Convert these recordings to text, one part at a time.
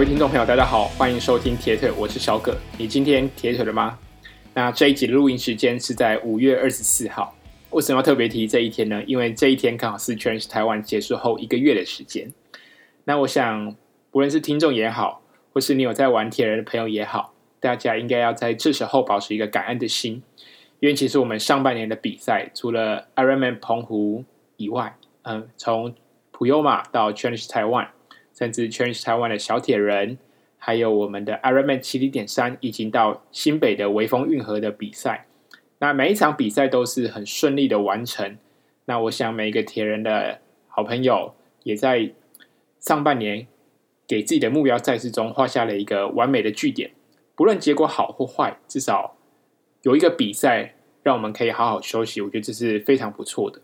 各位听众朋友，大家好，欢迎收听铁腿，我是小葛。你今天铁腿了吗？那这一集的录音时间是在五月二十四号。为什么要特别提这一天呢？因为这一天刚好是 Change Taiwan 结束后一个月的时间。那我想，不论是听众也好，或是你有在玩铁人的朋友也好，大家应该要在这时候保持一个感恩的心，因为其实我们上半年的比赛，除了 Ironman 澎湖以外，嗯，从普悠玛到 Challenge Taiwan，甚至 Challenge Taiwan 的小铁人，还有我们的 Ironman 七零点三，已经到新北的微风运河的比赛。那每一场比赛都是很顺利的完成。那我想每一个铁人的好朋友也在上半年给自己的目标赛事中画下了一个完美的句点。不论结果好或坏，至少有一个比赛让我们可以好好休息。我觉得这是非常不错的。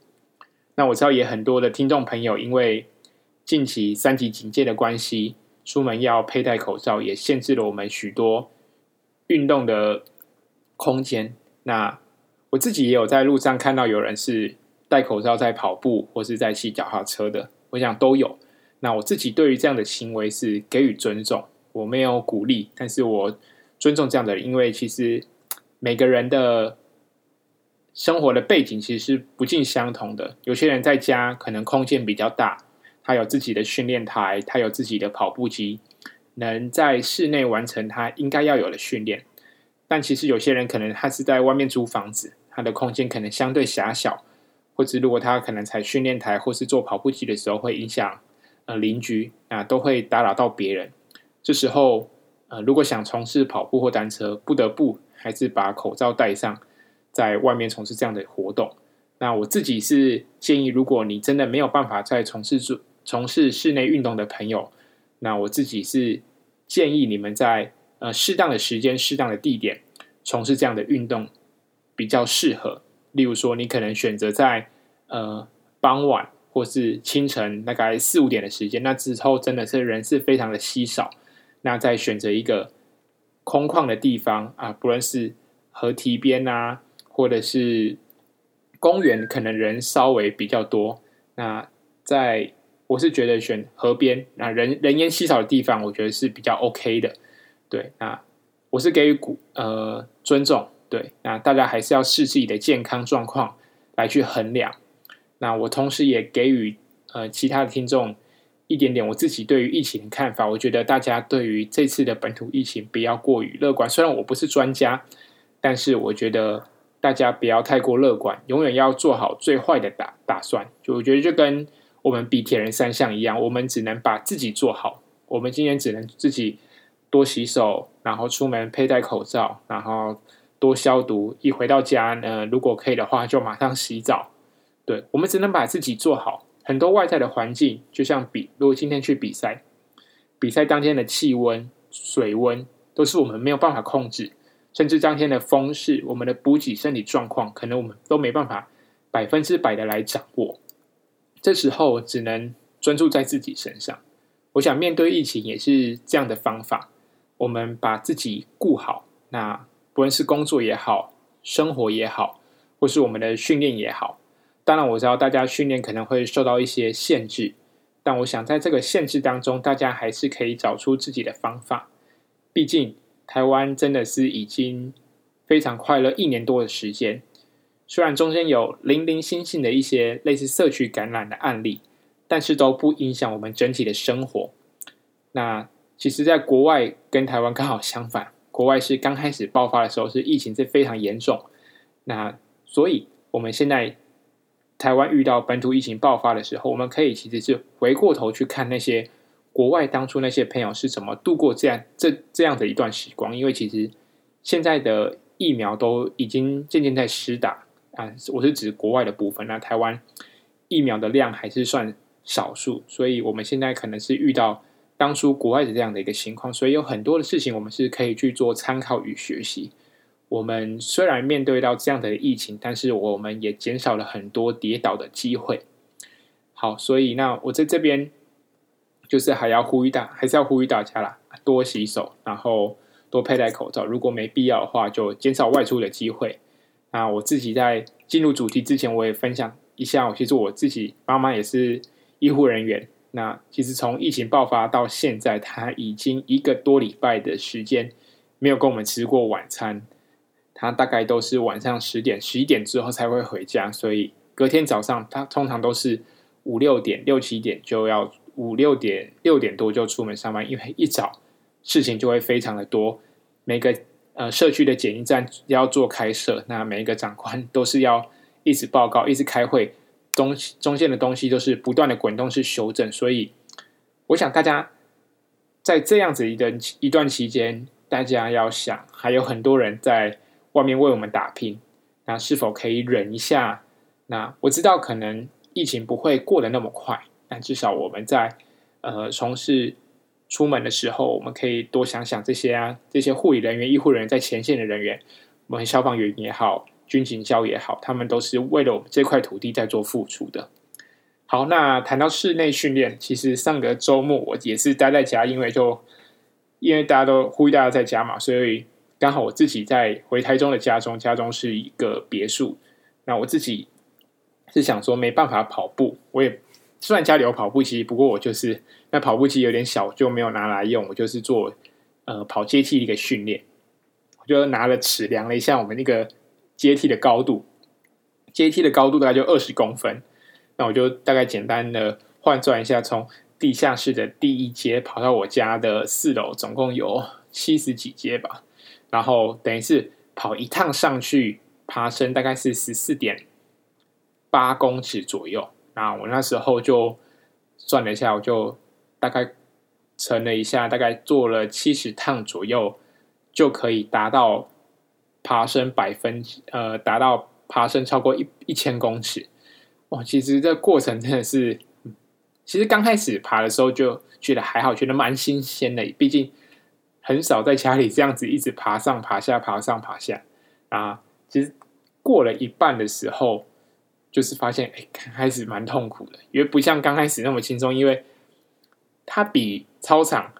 那我知道也很多的听众朋友因为近期三级警戒的关系，出门要佩戴口罩，也限制了我们许多运动的空间。那我自己也有在路上看到有人是戴口罩在跑步或是在骑脚踏车的，我想都有。那我自己对于这样的行为是给予尊重，我没有鼓励，但是我尊重这样的人，因为其实每个人的生活的背景其实是不尽相同的。有些人在家可能空间比较大，他有自己的训练台，他有自己的跑步机，能在室内完成他应该要有的训练。但其实有些人可能他是在外面租房子，他的空间可能相对狭小，或者如果他可能踩训练台或是做跑步机的时候，会影响呃邻居啊，都会打扰到别人。这时候呃，如果想从事跑步或单车，不得不还是把口罩戴上，在外面从事这样的活动。那我自己是建议，如果你真的没有办法再从事住从事室内运动的朋友，那我自己是建议你们在。呃，适当的时间、适当的地点，从事这样的运动比较适合。例如说，你可能选择在呃傍晚或是清晨大概四五点的时间，那之后真的是人是非常的稀少。那再选择一个空旷的地方啊，不论是河堤边啊，或者是公园，可能人稍微比较多。那在我是觉得选河边，那人人烟稀少的地方，我觉得是比较 OK 的。对，那我是给予鼓呃尊重，对，那大家还是要视自己的健康状况来去衡量。那我同时也给予呃其他的听众一点点我自己对于疫情的看法。我觉得大家对于这次的本土疫情不要过于乐观，虽然我不是专家，但是我觉得大家不要太过乐观，永远要做好最坏的打打算。就我觉得就跟我们比铁人三项一样，我们只能把自己做好，我们今天只能自己。多洗手，然后出门佩戴口罩，然后多消毒。一回到家呢，如果可以的话，就马上洗澡。对，我们只能把自己做好。很多外在的环境，就像比，如果今天去比赛，比赛当天的气温、水温都是我们没有办法控制，甚至当天的风势、我们的补给、身体状况，可能我们都没办法百分之百的来掌握。这时候只能专注在自己身上。我想面对疫情也是这样的方法。我们把自己顾好，那不论是工作也好，生活也好，或是我们的训练也好，当然我知道大家训练可能会受到一些限制，但我想在这个限制当中，大家还是可以找出自己的方法。毕竟台湾真的是已经非常快乐一年多的时间，虽然中间有零零星星的一些类似社区感染的案例，但是都不影响我们整体的生活。那。其实，在国外跟台湾刚好相反，国外是刚开始爆发的时候是疫情是非常严重，那所以我们现在台湾遇到本土疫情爆发的时候，我们可以其实是回过头去看那些国外当初那些朋友是怎么度过这样这这样的一段时光，因为其实现在的疫苗都已经渐渐在施打啊，我是指国外的部分，那台湾疫苗的量还是算少数，所以我们现在可能是遇到。当初国外的这样的一个情况，所以有很多的事情我们是可以去做参考与学习。我们虽然面对到这样的疫情，但是我们也减少了很多跌倒的机会。好，所以那我在这边就是还要呼吁大，还是要呼吁大家啦，多洗手，然后多佩戴口罩。如果没必要的话，就减少外出的机会。那我自己在进入主题之前，我也分享一下，其实我自己妈妈也是医护人员。那其实从疫情爆发到现在，她已经一个多礼拜的时间没有跟我们吃过晚餐。她大概都是晚上十点、十一点之后才会回家，所以隔天早上她通常都是五六点、六七点就要五六点、六点多就出门上班，因为一早事情就会非常的多。每个呃社区的检疫站要做开设，那每一个长官 都是要一直报告、一直开会，中中间的东西都是不断的滚动式修正，所以我想大家在这样子一段一段期间，大家要想还有很多人在。外面为我们打拼，那是否可以忍一下？那我知道可能疫情不会过得那么快，但至少我们在呃从事出门的时候，我们可以多想想这些啊，这些护理人员、医护人员在前线的人员，我们消防员也好，军警消也好，他们都是为了我们这块土地在做付出的。好，那谈到室内训练，其实上个周末我也是待在家，因为就因为大家都呼吁大家在家嘛，所以。刚好我自己在回台中的家中，家中是一个别墅。那我自己是想说没办法跑步，我也虽然家里有跑步机，不过我就是那跑步机有点小，就没有拿来用。我就是做呃跑阶梯的一个训练，我就拿了尺量了一下我们那个阶梯的高度，阶梯的高度大概就二十公分。那我就大概简单的换算一下，从地下室的第一阶跑到我家的四楼，总共有七十几阶吧。然后等于是跑一趟上去，爬升大概是十四点八公尺左右。那我那时候就算了一下，我就大概乘了一下，大概做了七十趟左右，就可以达到爬升百分呃，达到爬升超过一一千公尺。哇，其实这过程真的是，其实刚开始爬的时候就觉得还好，觉得蛮新鲜的，毕竟。很少在家里这样子一直爬上爬下，爬上爬下啊。其实过了一半的时候，就是发现哎，开始蛮痛苦的，因为不像刚开始那么轻松，因为它比操场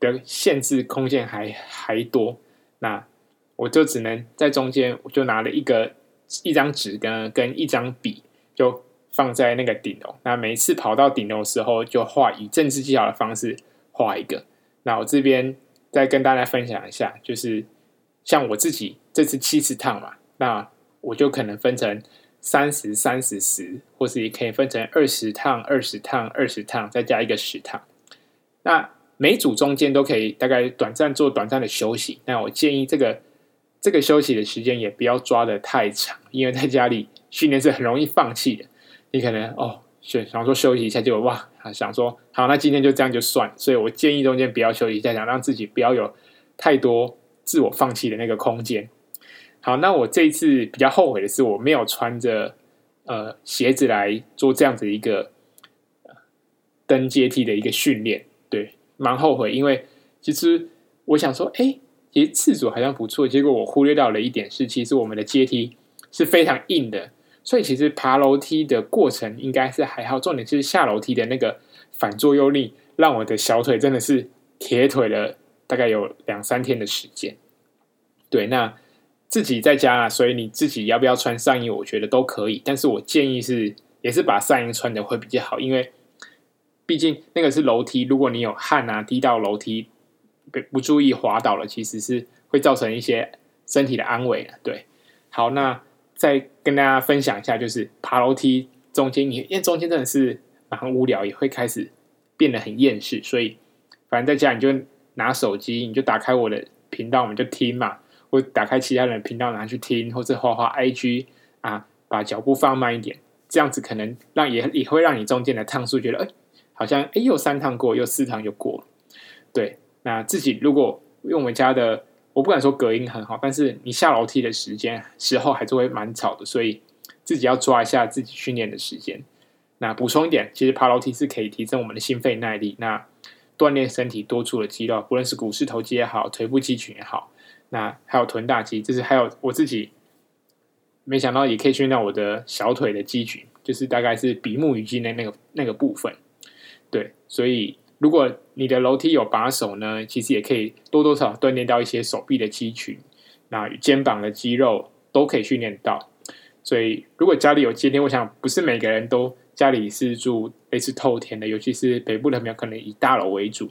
的限制空间还还多。那我就只能在中间，我就拿了一个一张纸跟跟一张笔，就放在那个顶楼。那每一次跑到顶楼的时候，就画以政治技巧的方式画一个。那我这边。再跟大家分享一下，就是像我自己这次七次趟嘛，那我就可能分成三十、三十、十，或是也可以分成二十趟、二十趟、二十趟，再加一个十趟。那每组中间都可以大概短暂做短暂的休息。那我建议这个这个休息的时间也不要抓的太长，因为在家里训练是很容易放弃的。你可能哦。想想说休息一下，结果哇，想说好，那今天就这样就算。所以我建议中间不要休息一下，想让自己不要有太多自我放弃的那个空间。好，那我这一次比较后悔的是，我没有穿着呃鞋子来做这样子一个登阶梯的一个训练，对，蛮后悔。因为其实我想说，哎、其实次组好像不错，结果我忽略到了一点是，其实我们的阶梯是非常硬的。所以其实爬楼梯的过程应该是还好，重点是下楼梯的那个反作用力，让我的小腿真的是铁腿了，大概有两三天的时间。对，那自己在家啊，所以你自己要不要穿上衣，我觉得都可以。但是我建议是，也是把上衣穿的会比较好，因为毕竟那个是楼梯，如果你有汗啊滴到楼梯，不不注意滑倒了，其实是会造成一些身体的安危的。对，好，那。再跟大家分享一下，就是爬楼梯中间，你因为中间真的是蛮无聊，也会开始变得很厌世，所以反正在家你就拿手机，你就打开我的频道，我们就听嘛，或打开其他人的频道拿去听，或者画画 IG 啊，把脚步放慢一点，这样子可能让也也会让你中间的趟数觉得，哎，好像哎又三趟过，又四趟又过。对，那自己如果用我们家的。我不敢说隔音很好，但是你下楼梯的时间时候还是会蛮吵的，所以自己要抓一下自己训练的时间。那补充一点，其实爬楼梯是可以提升我们的心肺耐力，那锻炼身体多处的肌肉，不论是股四头肌也好，腿部肌群也好，那还有臀大肌，就是还有我自己没想到也可以训练我的小腿的肌群，就是大概是比目鱼肌的那个那个部分。对，所以。如果你的楼梯有把手呢，其实也可以多多少少锻炼到一些手臂的肌群，那肩膀的肌肉都可以训练到。所以，如果家里有阶梯，我想不是每个人都家里是住类似透天的，尤其是北部的朋友，可能以大楼为主。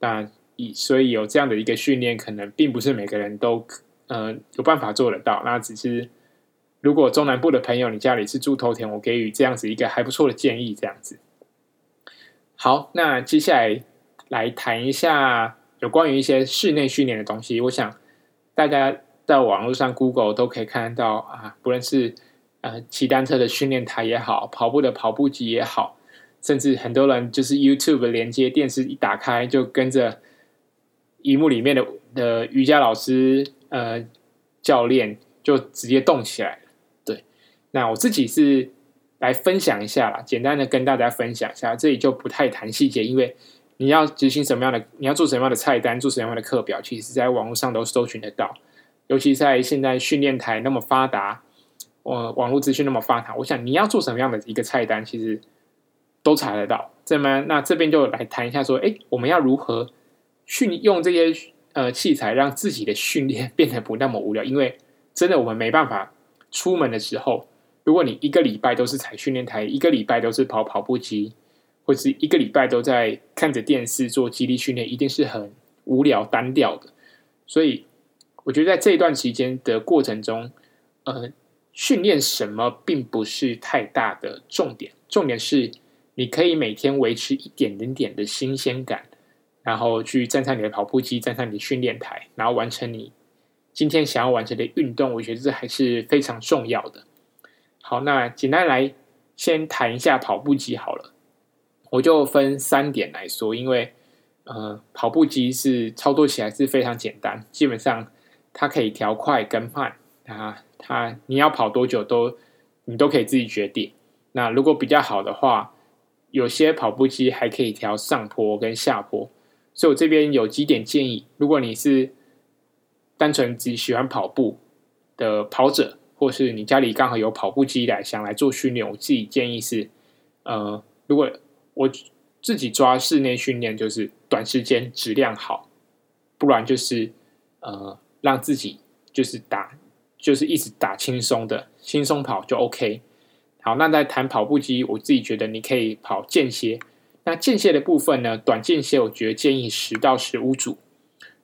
那所以有这样的一个训练，可能并不是每个人都呃有办法做得到。那只是如果中南部的朋友，你家里是住头田，我给予这样子一个还不错的建议，这样子。好，那接下来来谈一下有关于一些室内训练的东西。我想大家在网络上 Google 都可以看得到啊，不论是呃骑单车的训练台也好，跑步的跑步机也好，甚至很多人就是 YouTube 连接电视一打开就跟着。荧幕里面的的瑜伽老师，呃，教练就直接动起来了。对，那我自己是来分享一下啦，简单的跟大家分享一下，这里就不太谈细节，因为你要执行什么样的，你要做什么样的菜单，做什么样的课表，其实在网络上都搜寻得到。尤其在现在训练台那么发达，呃，网络资讯那么发达，我想你要做什么样的一个菜单，其实都查得到。这么，那这边就来谈一下，说，哎，我们要如何？训用这些呃器材，让自己的训练变得不那么无聊。因为真的，我们没办法出门的时候，如果你一个礼拜都是踩训练台，一个礼拜都是跑跑步机，或是一个礼拜都在看着电视做肌力训练，一定是很无聊单调的。所以，我觉得在这一段期间的过程中，呃，训练什么并不是太大的重点，重点是你可以每天维持一点点点的新鲜感。然后去站上你的跑步机，站上你的训练台，然后完成你今天想要完成的运动。我觉得这还是非常重要的。好，那简单来先谈一下跑步机好了。我就分三点来说，因为呃，跑步机是操作起来是非常简单，基本上它可以调快跟慢啊，它你要跑多久都你都可以自己决定。那如果比较好的话，有些跑步机还可以调上坡跟下坡。所以我这边有几点建议，如果你是单纯只喜欢跑步的跑者，或是你家里刚好有跑步机来想来做训练，我自己建议是，呃，如果我自己抓室内训练，就是短时间质量好，不然就是呃让自己就是打就是一直打轻松的轻松跑就 OK。好，那在谈跑步机，我自己觉得你可以跑间歇。那间歇的部分呢？短间歇我觉得建议十到十五组，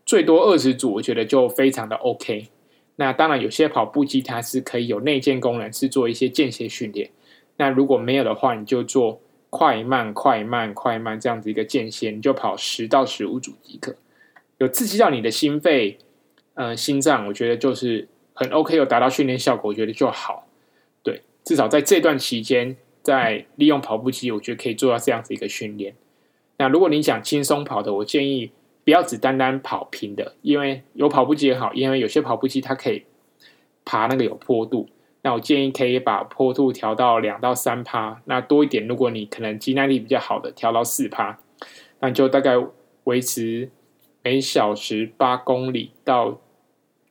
最多二十组，我觉得就非常的 OK。那当然有些跑步机它是可以有内建功能，是做一些间歇训练。那如果没有的话，你就做快慢快慢快慢这样子一个间歇，你就跑十到十五组即可。有刺激到你的心肺，呃，心脏，我觉得就是很 OK，有达到训练效果，我觉得就好。对，至少在这段期间。在利用跑步机，我觉得可以做到这样子一个训练。那如果你想轻松跑的，我建议不要只单单跑平的，因为有跑步机也好，因为有些跑步机它可以爬那个有坡度。那我建议可以把坡度调到两到三趴，那多一点，如果你可能肌耐力比较好的，调到四趴，那就大概维持每小时八公里到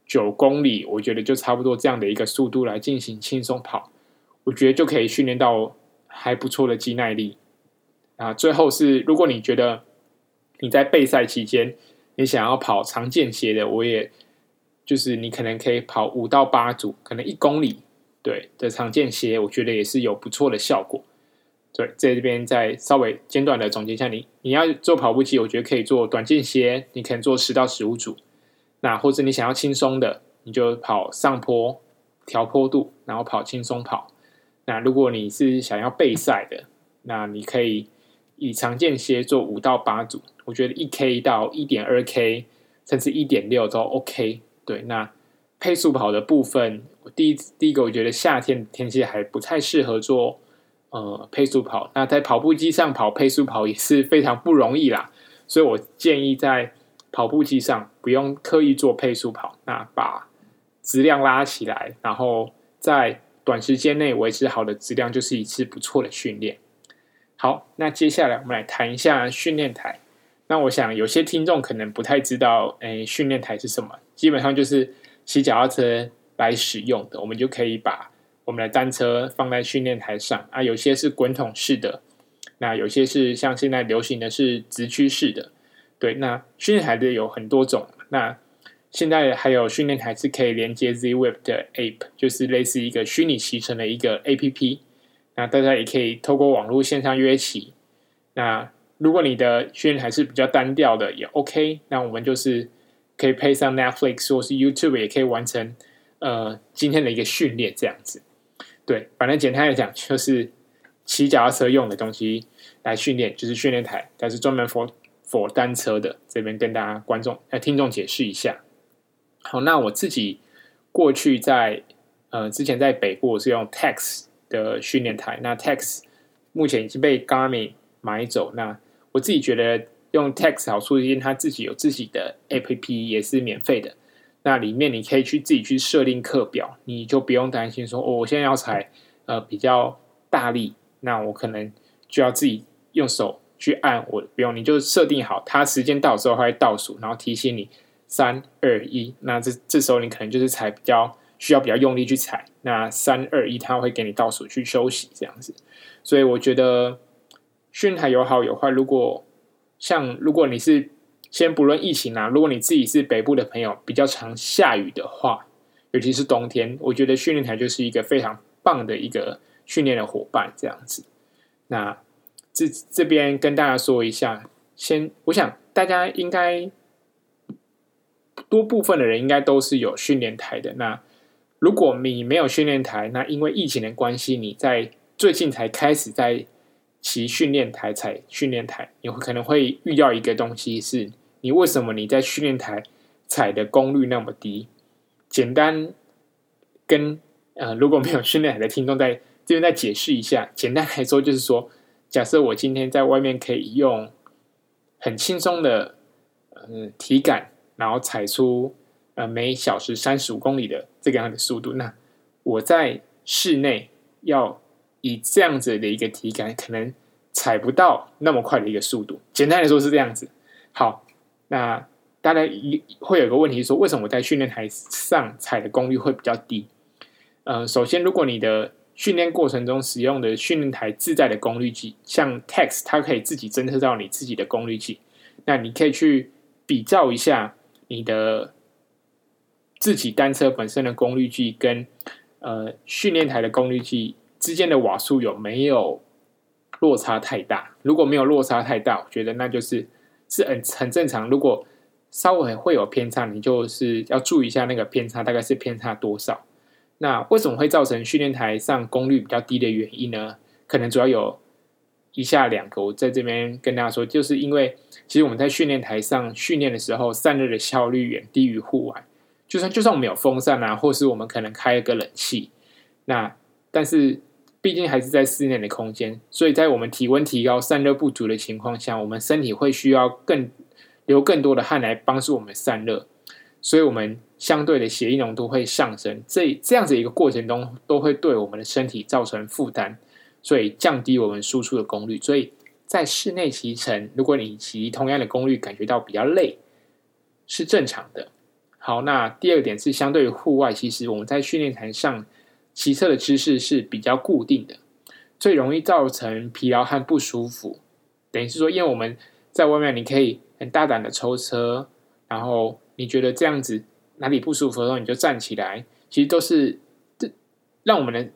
九公里，我觉得就差不多这样的一个速度来进行轻松跑。我觉得就可以训练到还不错的肌耐力啊。最后是，如果你觉得你在备赛期间你想要跑长间歇的，我也就是你可能可以跑五到八组，可能一公里对的长间歇，我觉得也是有不错的效果。对，在这边再稍微简短的总结一下，你你要做跑步机，我觉得可以做短间歇，你可能做十到十五组。那或者你想要轻松的，你就跑上坡调坡度，然后跑轻松跑。那如果你是想要备赛的，那你可以以长间歇做五到八组，我觉得一 K 到一点二 K，甚至一点六都 OK。对，那配速跑的部分，我第一第一个我觉得夏天天气还不太适合做呃配速跑，那在跑步机上跑配速跑也是非常不容易啦，所以我建议在跑步机上不用刻意做配速跑，那把质量拉起来，然后在短时间内维持好的质量，就是一次不错的训练。好，那接下来我们来谈一下训练台。那我想有些听众可能不太知道，诶，训练台是什么？基本上就是骑脚踏车来使用的。我们就可以把我们的单车放在训练台上啊。有些是滚筒式的，那有些是像现在流行的是直驱式的。对，那训练台的有很多种。那现在还有训练台是可以连接 Zwift 的 App，就是类似一个虚拟骑乘的一个 APP。那大家也可以透过网络线上约起。那如果你的训练台是比较单调的，也 OK。那我们就是可以配上 Netflix 或是 YouTube，也可以完成呃今天的一个训练这样子。对，反正简单来讲，就是骑脚踏车用的东西来训练，就是训练台，它是专门 for for 单车的。这边跟大家观众呃听众解释一下。好，那我自己过去在呃之前在北部我是用 Tacx 的训练台，那 Tacx 目前已经被 Garmin 买走。那我自己觉得用 Tacx 好处，因为它自己有自己的 APP，也是免费的。那里面你可以去自己去设定课表，你就不用担心说哦，我现在要踩呃比较大力，那我可能就要自己用手去按，我不用，你就设定好，它时间到之后它会倒数，然后提醒你三二一，那这这时候你可能就是踩比较需要比较用力去踩，那三二一它会给你倒数去休息这样子，所以我觉得训练台有好有坏，如果像如果你是。先不论疫情啊，如果你自己是北部的朋友，比较常下雨的话，尤其是冬天，我觉得训练台就是一个非常棒的一个训练的伙伴，这样子。那这这边跟大家说一下，先，我想大家应该多部分的人应该都是有训练台的。那如果你没有训练台，那因为疫情的关系，你在最近才开始在。骑训练台踩训练台，你会可能会遇到一个东西，是你为什么你在训练台踩的功率那么低？简单跟呃，如果没有训练台的听众在这边再解释一下。简单来说，就是说，假设我今天在外面可以用很轻松的呃体感，然后踩出呃每小时三十五公里的这个样的速度，那我在室内要。以这样子的一个体感，可能踩不到那么快的一个速度。简单来说是这样子。好，那大家一会有个问题说，为什么我在训练台上踩的功率会比较低？呃，首先，如果你的训练过程中使用的训练台自带的功率计，像 Tacx，它可以自己侦测到你自己的功率计，那你可以去比较一下你的自己单车本身的功率计跟呃训练台的功率计。之间的瓦数有没有落差太大？如果没有落差太大，我觉得那就是是很很正常。如果稍微会有偏差，你就是要注意一下那个偏差大概是偏差多少。那为什么会造成训练台上功率比较低的原因呢？可能主要有以下两个，我在这边跟大家说，就是因为其实我们在训练台上训练的时候，散热的效率远低于户外。就算就算我们有风扇啊，或是我们可能开一个冷气，那但是。毕竟还是在室内的空间，所以在我们体温提高、散热不足的情况下，我们身体会需要更流更多的汗来帮助我们散热，所以我们相对的血液浓度会上升。这这样子一个过程中，都会对我们的身体造成负担，所以降低我们输出的功率。所以在室内骑乘，如果你骑同样的功率，感觉到比较累，是正常的。好，那第二点是相对于户外，其实我们在训练台上。骑车的姿势是比较固定的，最容易造成疲劳和不舒服。等于是说，因为我们在外面，你可以很大胆的抽车，然后你觉得这样子哪里不舒服的时候，你就站起来，其实都是这让我们的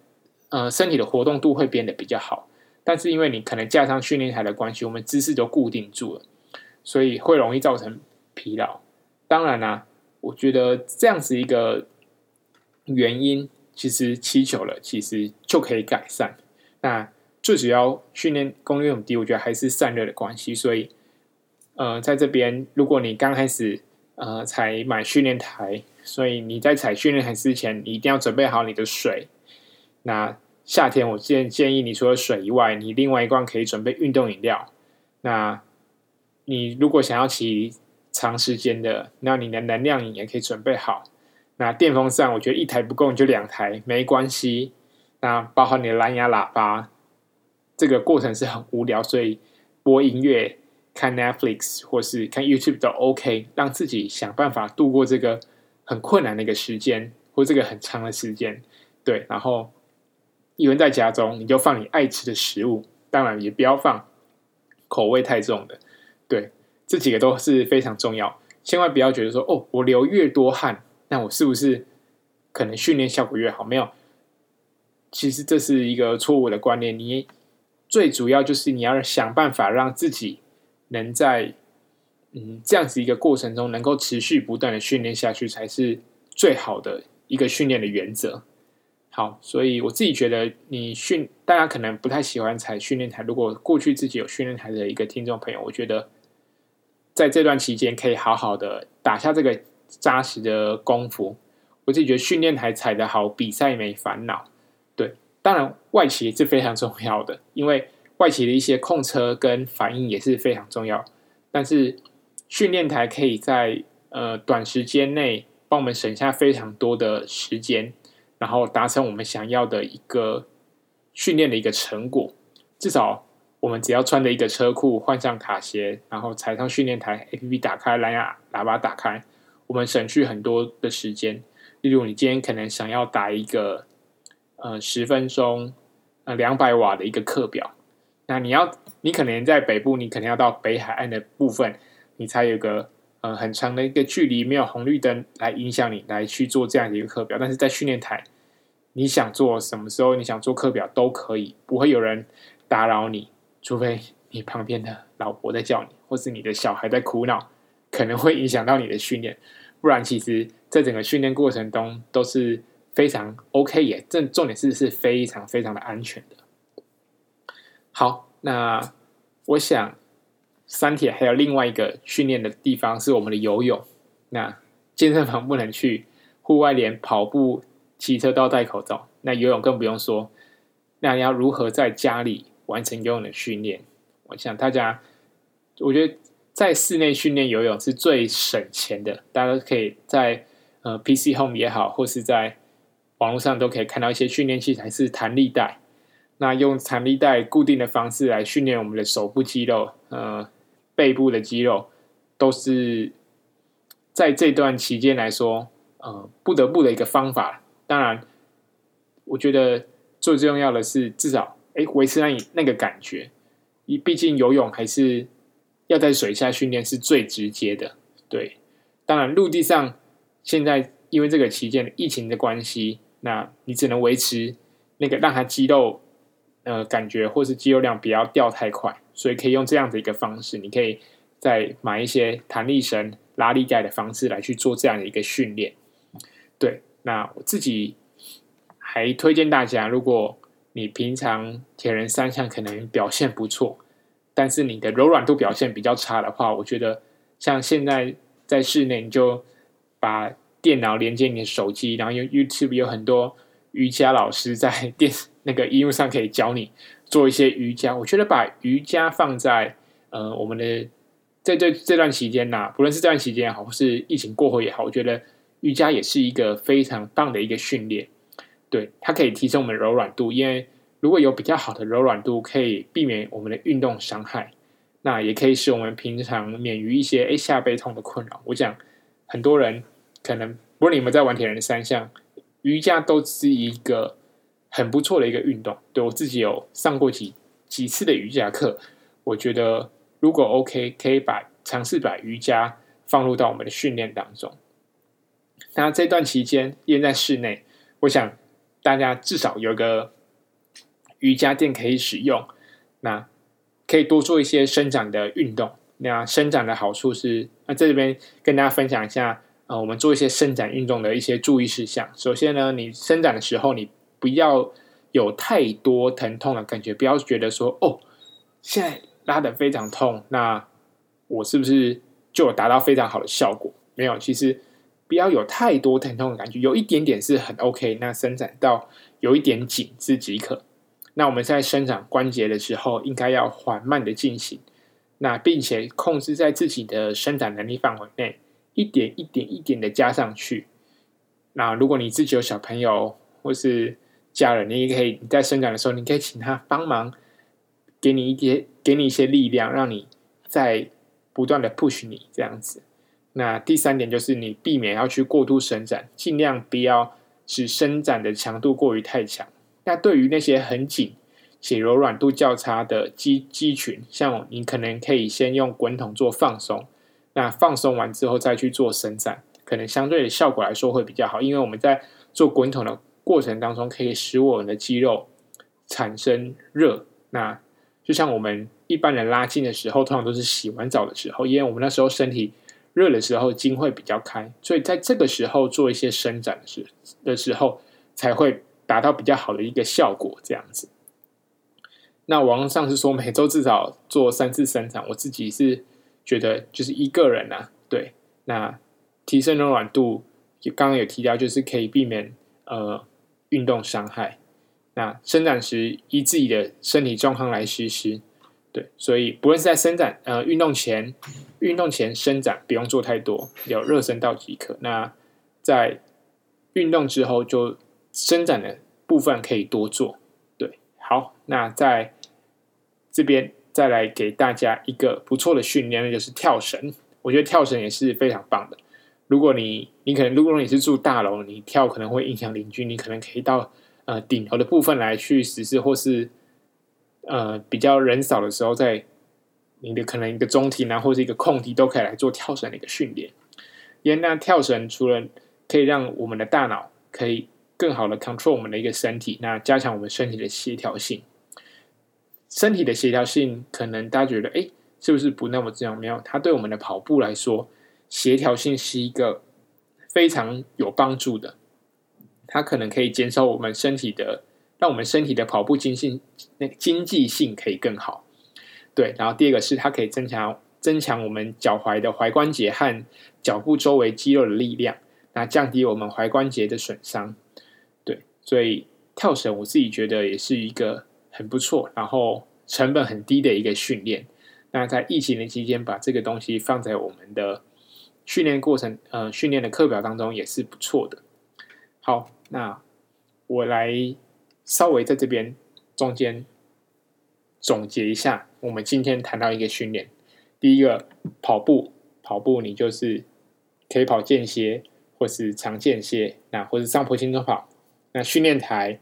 呃身体的活动度会变得比较好。但是因为你可能架上训练台的关系，我们姿势就固定住了，所以会容易造成疲劳。当然啦、我觉得这样子一个原因。其实骑久了，其实就可以改善。那最主要训练功率很低，我觉得还是散热的关系。所以，呃，在这边，如果你刚开始呃才买训练台，所以你在踩训练台之前，你一定要准备好你的水。那夏天我建建议你除了水以外，你另外一罐可以准备运动饮料。那你如果想要骑长时间的，那你的能量饮也可以准备好。那电风扇，我觉得一台不够，你就两台没关系。那包括你的蓝牙喇叭，这个过程是很无聊，所以播音乐、看 Netflix 或是看 YouTube 都 OK，让自己想办法度过这个很困难的一个时间，或这个很长的时间。对，然后一个人在家中，你就放你爱吃的食物，当然也不要放口味太重的。对，这几个都是非常重要，千万不要觉得说哦，我流越多汗。那我是不是可能训练效果越好？没有，其实这是一个错误的观念。你最主要就是你要想办法让自己能在嗯这样子一个过程中，能够持续不断的训练下去，才是最好的一个训练的原则。好，所以我自己觉得，你训大家可能不太喜欢踩训练台。如果过去自己有训练台的一个听众朋友，我觉得在这段期间可以好好的打下这个扎实的功夫。我自己觉得训练台踩得好，比赛没烦恼。对，当然外骑也是非常重要的，因为外骑的一些控车跟反应也是非常重要。但是训练台可以在呃短时间内帮我们省下非常多的时间。然后达成我们想要的一个训练的一个成果，至少我们只要穿着一个车库，换上卡鞋，然后踩上训练台，APP 打开，蓝牙喇叭打开，我们省去很多的时间。例如，你今天可能想要打一个呃十分钟呃两百瓦的一个课表，那你要你可能在北部，你可能要到北海岸的部分，你才有个。呃，很长的一个距离，没有红绿灯来影响你来去做这样的一个课表。但是在训练台，你想做什么时候，你想做课表都可以，不会有人打扰你，除非你旁边的老婆在叫你，或是你的小孩在哭闹，可能会影响到你的训练。不然，其实在整个训练过程中都是非常 OK 耶。这重点是是非常非常的安全的。好，那我想。三铁还有另外一个训练的地方是我们的游泳。那健身房不能去，户外连跑步、骑车都要戴口罩，那游泳更不用说。那你要如何在家里完成游泳的训练？我想大家，我觉得在室内训练游泳是最省钱的。大家都可以在呃 PC Home 也好，或是在网络上都可以看到一些训练器材是弹力带。那用弹力带固定的方式来训练我们的手部肌肉，呃。背部的肌肉都是在这段期间来说，呃，不得不的一个方法。当然，我觉得最重要的是至少，哎，维持那那个感觉。你毕竟游泳还是要在水下训练是最直接的。对，当然陆地上现在因为这个期间疫情的关系，那你只能维持那个让它肌肉呃感觉或是肌肉量不要掉太快。所以可以用这样的一个方式，你可以再买一些弹力绳、拉力带的方式来去做这样的一个训练。对，那我自己还推荐大家，如果你平常铁人三项可能表现不错，但是你的柔软度表现比较差的话，我觉得像现在在室内，你就把电脑连接你的手机，然后用 YouTube 有很多瑜伽老师在 电那个应用上可以教你。做一些瑜伽，我觉得把瑜伽放在呃我们的在这这段期间呐，不论是这段期间也好，或是疫情过后也好，我觉得瑜伽也是一个非常棒的一个训练。对，它可以提升我们柔软度，因为如果有比较好的柔软度，可以避免我们的运动伤害，那也可以使我们平常免于一些诶下背痛的困扰。我讲很多人可能不论你们在玩铁人三项，瑜伽都是一个。很不错的一个运动，对我自己有上过几几次的瑜伽课，我觉得如果 OK，可以把尝试把瑜伽放入到我们的训练当中。那这段期间，因为在室内，我想大家至少有个瑜伽垫可以使用，那可以多做一些伸展的运动。那伸展的好处是，那这边跟大家分享一下，呃，我们做一些伸展运动的一些注意事项。首先呢，你伸展的时候，你不要有太多疼痛的感觉，不要觉得说哦，现在拉得非常痛，那我是不是就达到非常好的效果？没有，其实不要有太多疼痛的感觉，有一点点是很 OK。那伸展到有一点紧致即可。那我们在伸展关节的时候，应该要缓慢的进行，那并且控制在自己的伸展能力范围内，一点一点一点的加上去。那如果你自己有小朋友或是家人，你也可以你在伸展的时候，你可以请他帮忙，给你一些给你一些力量，让你在不断的 push 你这样子。那第三点就是你避免要去过度伸展，尽量不要使伸展的强度过于太强。那对于那些很紧且柔软度较差的肌肌群，像你可能可以先用滚筒做放松，那放松完之后再去做伸展，可能相对的效果来说会比较好，因为我们在做滚筒的。过程当中可以使我们的肌肉产生热。那就像我们一般人拉筋的时候，通常都是洗完澡的时候，因为我们那时候身体热的时候，筋会比较开，所以在这个时候做一些伸展的时的时候，才会达到比较好的一个效果。这样子。那网上是说每周至少做三次伸展，我自己是觉得就是一个人啊，对，那提升柔软度，就刚刚有提到，就是可以避免呃运动伤害。那伸展时依自己的身体状况来实施，对，所以不论是在伸展呃运动前，运动前伸展不用做太多，有热身到即可。那在运动之后就伸展的部分可以多做。对好，那在这边再来给大家一个不错的训练，那就是跳绳。我觉得跳绳也是非常棒的。如果你你可能如果你是住大楼，你跳可能会影响邻居，你可能可以到呃顶楼的部分来去实施，或是呃比较人少的时候，在你的可能一个中庭啊，或是一个空地都可以来做跳绳的一个训练。因为那跳绳除了可以让我们的大脑可以。更好的 control 我们的一个身体，那加强我们身体的协调性。身体的协调性，可能大家觉得，哎，是不是不那么重要？没有，它对我们的跑步来说，协调性是一个非常有帮助的。它可能可以减少我们身体的，让我们身体的跑步经济那个经济性可以更好。对，然后第二个是它可以增强增强我们脚踝的踝关节和脚部周围肌肉的力量，那降低我们踝关节的损伤。对所以跳绳，我自己觉得也是一个很不错，然后成本很低的一个训练。那在疫情的期间，把这个东西放在我们的训练过程，呃，训练的课表当中也是不错的。好，那我来稍微在这边中间总结一下，我们今天谈到一个训练。第一个，跑步，跑步你就是可以跑间歇，或是长间歇，那或是上坡轻松跑。那训练台，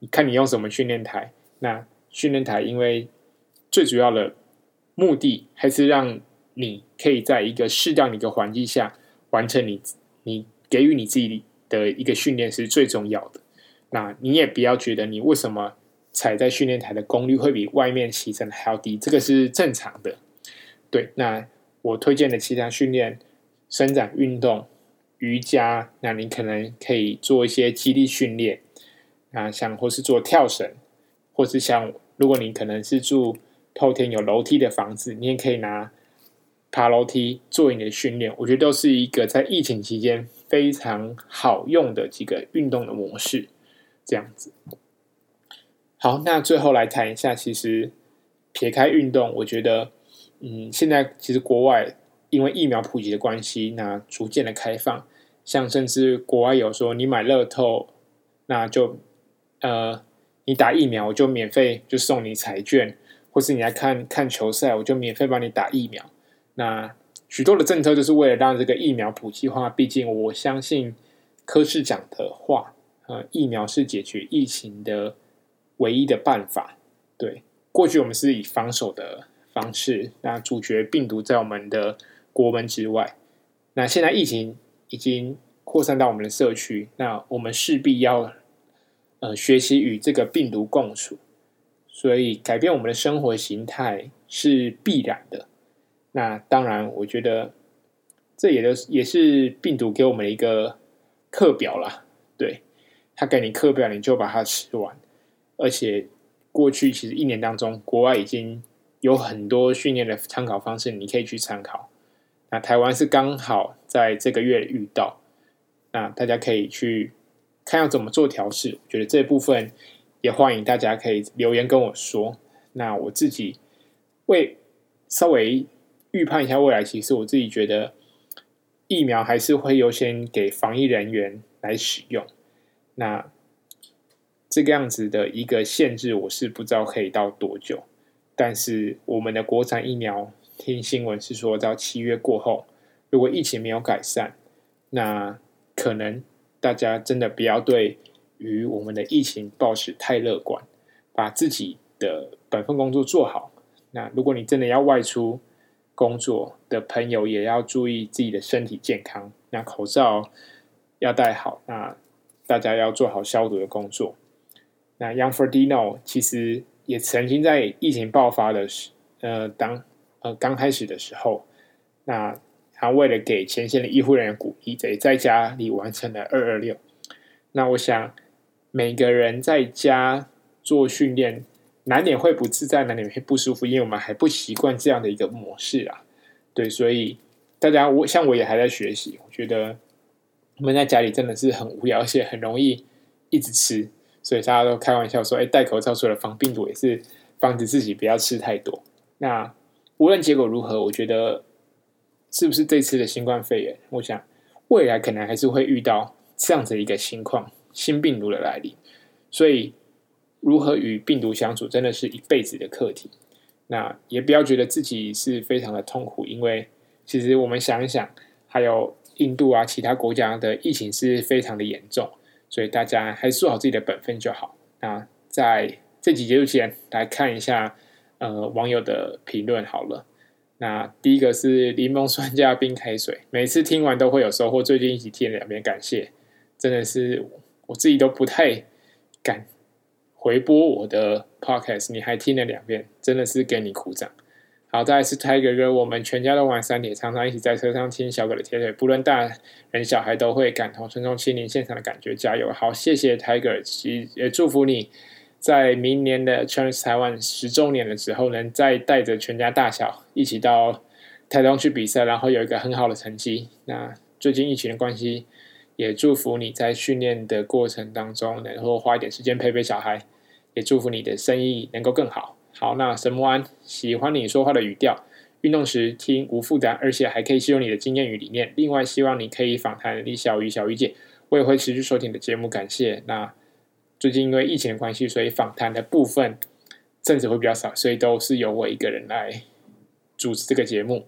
你看你用什么训练台？那训练台因为最主要的目的还是让你可以在一个适当的一个环境下完成你你给予你自己的一个训练是最重要的。那你也不要觉得你为什么踩在训练台的功率会比外面骑乘还要低，这个是正常的。对，那我推荐的其他训练伸展运动。瑜伽，那你可能可以做一些肌力训练，啊，像或是做跳绳，或是像如果你可能是住透天有楼梯的房子，你也可以拿爬楼梯做你的训练。我觉得都是一个在疫情期间非常好用的几个运动的模式，这样子。好，那最后来谈一下，其实撇开运动，我觉得，嗯，现在其实国外。因为疫苗普及的关系，那逐渐的开放，像甚至国外有说，你买乐透，那就呃，你打疫苗我就免费就送你彩券，或是你来看看球赛，我就免费帮你打疫苗。那许多的政策就是为了让这个疫苗普及化。毕竟我相信柯市长的话，呃，疫苗是解决疫情的唯一的办法。对，过去我们是以防守的方式，那阻绝病毒在我们的。国门之外，那现在疫情已经扩散到我们的社区，那我们势必要呃学习与这个病毒共处，所以改变我们的生活形态是必然的。那当然，我觉得这也都也是病毒给我们一个课表啦。对，他给你课表，你就把它吃完。而且过去其实一年当中，国外已经有很多训练的参考方式，你可以去参考。那台湾是刚好在这个月遇到，那大家可以去看要怎么做调试。我觉得这部分也欢迎大家可以留言跟我说。那我自己会稍微预判一下未来，其实我自己觉得疫苗还是会优先给防疫人员来使用。那这个样子的一个限制，我是不知道可以到多久。但是我们的国产疫苗。听新闻是说，到七月过后，如果疫情没有改善，那可能大家真的不要对于我们的疫情抱持太乐观，把自己的本分工作做好。那如果你真的要外出工作的朋友，也要注意自己的身体健康。那口罩要戴好，那大家要做好消毒的工作。那 Young Ferdino 其实也曾经在疫情爆发的时，呃，当呃刚开始的时候，那他为了给前线的医护人员鼓励，在在家里完成了二二六。那我想每个人在家做训练，难免会不自在，难免会不舒服，因为我们还不习惯这样的一个模式啊。对，所以大家我像我也还在学习，我觉得我们在家里真的是很无聊，而且很容易一直吃。所以大家都开玩笑说：“哎，戴口罩除了防病毒，也是防止自己不要吃太多。”那无论结果如何，我觉得是不是这次的新冠肺炎，我想未来可能还是会遇到这样子一个情况，新病毒的来临。所以，如何与病毒相处，真的是一辈子的课题。那也不要觉得自己是非常的痛苦，因为其实我们想一想，还有印度啊，其他国家的疫情是非常的严重。所以大家还是做好自己的本分就好。那在这集结束前，来看一下呃网友的评论好了。那第一个是柠檬酸加冰开水，每次听完都会有收获。最近一起听两遍，感谢，真的是我自己都不太敢回播我的 podcast，你还听了两遍，真的是给你鼓掌。好，再来是 Tiger 哥，我们全家都玩三铁，常常一起在车上听小狗的铁腿，不论大人小孩都会感同身受亲临现场的感觉，加油！好，谢谢 Tiger，也祝福你在明年的 Challenge 台湾十周年的时候，能再带着全家大小一起到台东去比赛，然后有一个很好的成绩。那最近疫情的关系，也祝福你在训练的过程当中能够花一点时间陪陪小孩，也祝福你的生意能够更好。好，那神木安喜欢你说话的语调，运动时听无负担，而且还可以吸收你的经验与理念。另外，希望你可以访谈李小鱼、小鱼姐，我也会持续收听你的节目，感谢。那最近因为疫情的关系，所以访谈的部分阵子会比较少，所以都是由我一个人来主持这个节目。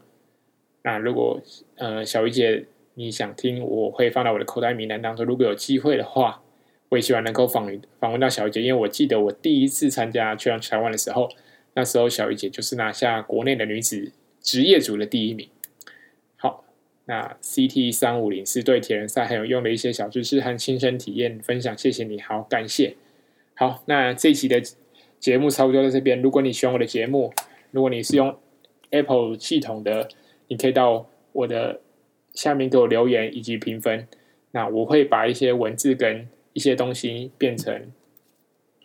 那如果呃小鱼姐你想听，我会放到我的口袋名单当中。如果有机会的话。我也希望能够访访问到小鱼姐，因为我记得我第一次参加去台湾的时候，那时候小鱼姐就是拿下国内的女子职业组的第一名。好，那 CT 三五零是对铁人赛很有用的一些小知识和亲身体验分享，谢谢你，好，感谢。好，那这一期的节目差不多在这边。如果你喜欢我的节目，如果你是用 Apple 系统的，你可以到我的下面给我留言以及评分，那我会把一些文字跟一些东西变成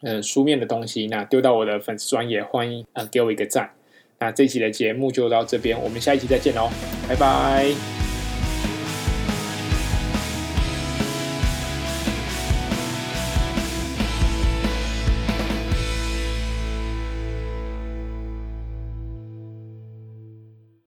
嗯、呃、书面的东西，那丢到我的粉丝专业，欢迎啊、给我一个赞。那这期的节目就到这边，我们下一期再见喽，拜拜。